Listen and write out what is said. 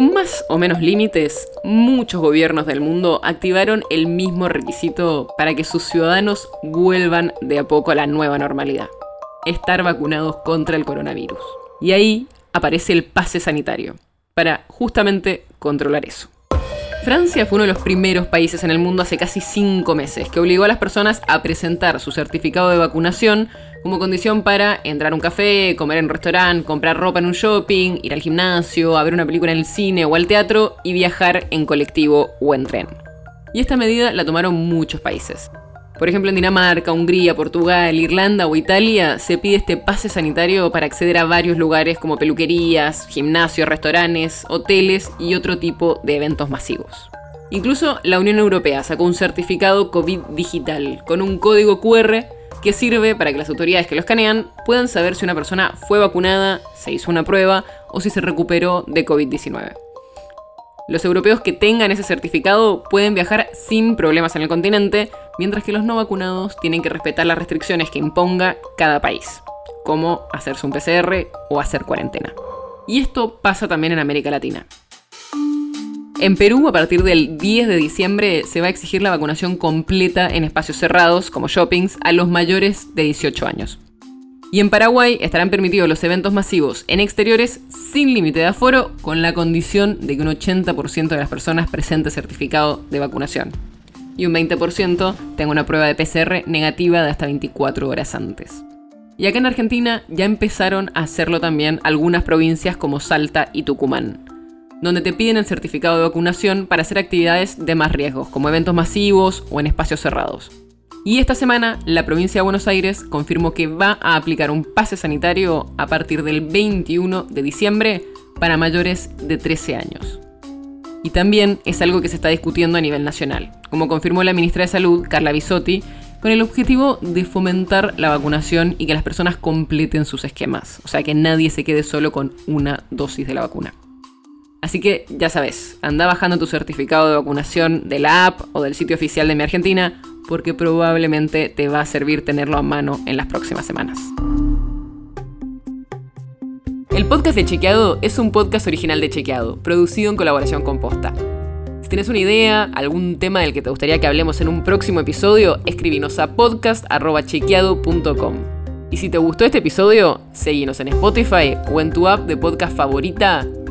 Con más o menos límites, muchos gobiernos del mundo activaron el mismo requisito para que sus ciudadanos vuelvan de a poco a la nueva normalidad, estar vacunados contra el coronavirus. Y ahí aparece el pase sanitario, para justamente controlar eso. Francia fue uno de los primeros países en el mundo hace casi cinco meses que obligó a las personas a presentar su certificado de vacunación como condición para entrar a un café, comer en un restaurante, comprar ropa en un shopping, ir al gimnasio, ver una película en el cine o al teatro y viajar en colectivo o en tren. Y esta medida la tomaron muchos países. Por ejemplo, en Dinamarca, Hungría, Portugal, Irlanda o Italia se pide este pase sanitario para acceder a varios lugares como peluquerías, gimnasios, restaurantes, hoteles y otro tipo de eventos masivos. Incluso la Unión Europea sacó un certificado COVID digital con un código QR que sirve para que las autoridades que lo escanean puedan saber si una persona fue vacunada, se hizo una prueba o si se recuperó de COVID-19. Los europeos que tengan ese certificado pueden viajar sin problemas en el continente, mientras que los no vacunados tienen que respetar las restricciones que imponga cada país, como hacerse un PCR o hacer cuarentena. Y esto pasa también en América Latina. En Perú, a partir del 10 de diciembre, se va a exigir la vacunación completa en espacios cerrados, como shoppings, a los mayores de 18 años. Y en Paraguay estarán permitidos los eventos masivos en exteriores sin límite de aforo, con la condición de que un 80% de las personas presente certificado de vacunación y un 20% tenga una prueba de PCR negativa de hasta 24 horas antes. Y acá en Argentina ya empezaron a hacerlo también algunas provincias como Salta y Tucumán, donde te piden el certificado de vacunación para hacer actividades de más riesgos, como eventos masivos o en espacios cerrados. Y esta semana la provincia de Buenos Aires confirmó que va a aplicar un pase sanitario a partir del 21 de diciembre para mayores de 13 años. Y también es algo que se está discutiendo a nivel nacional, como confirmó la ministra de Salud, Carla Bisotti, con el objetivo de fomentar la vacunación y que las personas completen sus esquemas, o sea que nadie se quede solo con una dosis de la vacuna. Así que ya sabes, anda bajando tu certificado de vacunación de la app o del sitio oficial de Mi Argentina porque probablemente te va a servir tenerlo a mano en las próximas semanas. El podcast de Chequeado es un podcast original de Chequeado, producido en colaboración con Posta. Si tienes una idea, algún tema del que te gustaría que hablemos en un próximo episodio, escribinos a podcast.chequeado.com. Y si te gustó este episodio, seguinos en Spotify o en tu app de podcast favorita